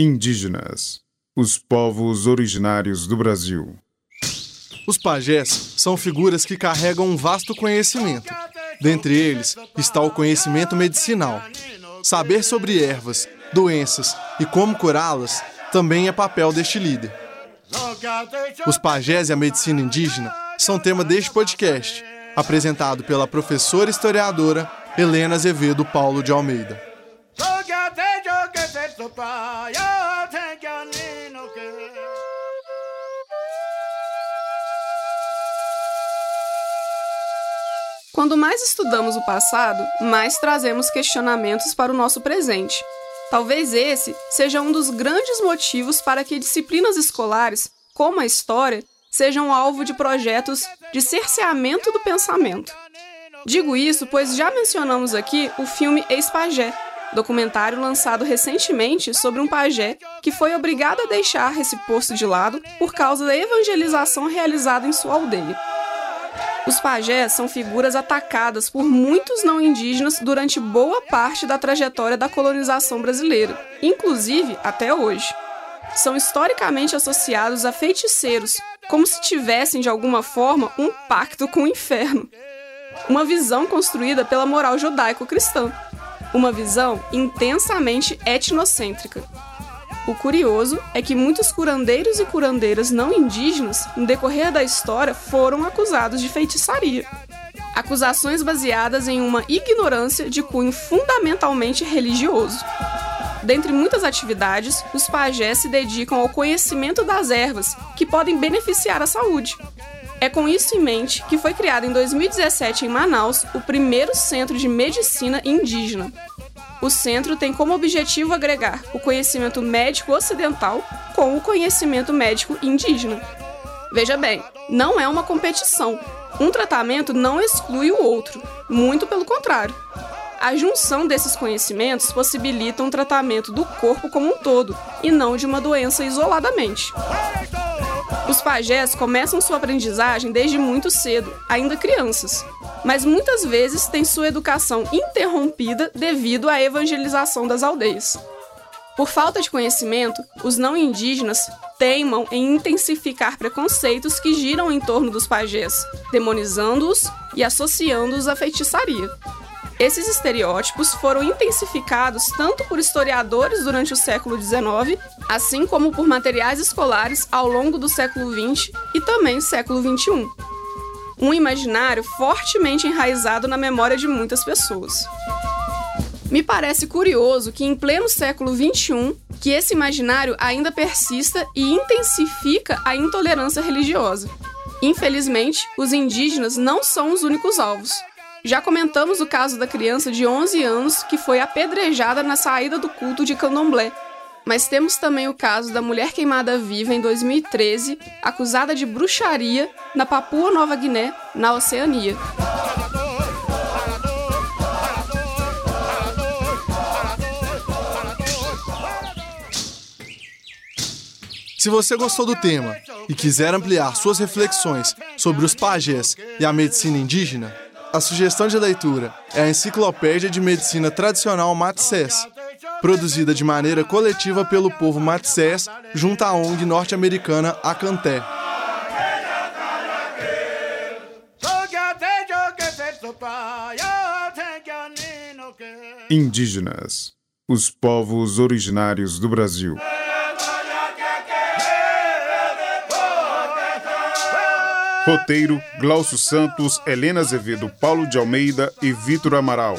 Indígenas, os povos originários do Brasil. Os pajés são figuras que carregam um vasto conhecimento. Dentre eles está o conhecimento medicinal. Saber sobre ervas, doenças e como curá-las também é papel deste líder. Os pajés e a medicina indígena são tema deste podcast, apresentado pela professora historiadora Helena Azevedo Paulo de Almeida. Quando mais estudamos o passado, mais trazemos questionamentos para o nosso presente. Talvez esse seja um dos grandes motivos para que disciplinas escolares, como a história, sejam alvo de projetos de cerceamento do pensamento. Digo isso pois já mencionamos aqui o filme Ex-Pajé, documentário lançado recentemente sobre um pajé que foi obrigado a deixar esse posto de lado por causa da evangelização realizada em sua aldeia. Os pajés são figuras atacadas por muitos não indígenas durante boa parte da trajetória da colonização brasileira, inclusive até hoje. São historicamente associados a feiticeiros, como se tivessem de alguma forma um pacto com o inferno. Uma visão construída pela moral judaico-cristã. Uma visão intensamente etnocêntrica. O curioso é que muitos curandeiros e curandeiras não indígenas, no decorrer da história, foram acusados de feitiçaria. Acusações baseadas em uma ignorância de cunho fundamentalmente religioso. Dentre muitas atividades, os pajés se dedicam ao conhecimento das ervas, que podem beneficiar a saúde. É com isso em mente que foi criado em 2017 em Manaus o primeiro centro de medicina indígena, o centro tem como objetivo agregar o conhecimento médico ocidental com o conhecimento médico indígena. Veja bem, não é uma competição. Um tratamento não exclui o outro, muito pelo contrário. A junção desses conhecimentos possibilita um tratamento do corpo como um todo e não de uma doença isoladamente. Os pajés começam sua aprendizagem desde muito cedo, ainda crianças, mas muitas vezes têm sua educação interrompida devido à evangelização das aldeias. Por falta de conhecimento, os não indígenas teimam em intensificar preconceitos que giram em torno dos pajés, demonizando-os e associando-os à feitiçaria. Esses estereótipos foram intensificados tanto por historiadores durante o século XIX, assim como por materiais escolares ao longo do século XX e também século XXI um imaginário fortemente enraizado na memória de muitas pessoas. Me parece curioso que em pleno século XXI, que esse imaginário ainda persista e intensifica a intolerância religiosa. Infelizmente, os indígenas não são os únicos alvos. Já comentamos o caso da criança de 11 anos que foi apedrejada na saída do culto de candomblé, mas temos também o caso da mulher queimada viva em 2013, acusada de bruxaria na Papua Nova Guiné, na Oceania. Se você gostou do tema e quiser ampliar suas reflexões sobre os pajés e a medicina indígena, a sugestão de leitura é a Enciclopédia de Medicina Tradicional Matsés, produzida de maneira coletiva pelo povo Matsés junto à ONG norte-americana Acanté. Indígenas, os povos originários do Brasil. Roteiro: Glaucio Santos, Helena Azevedo, Paulo de Almeida e Vitor Amaral.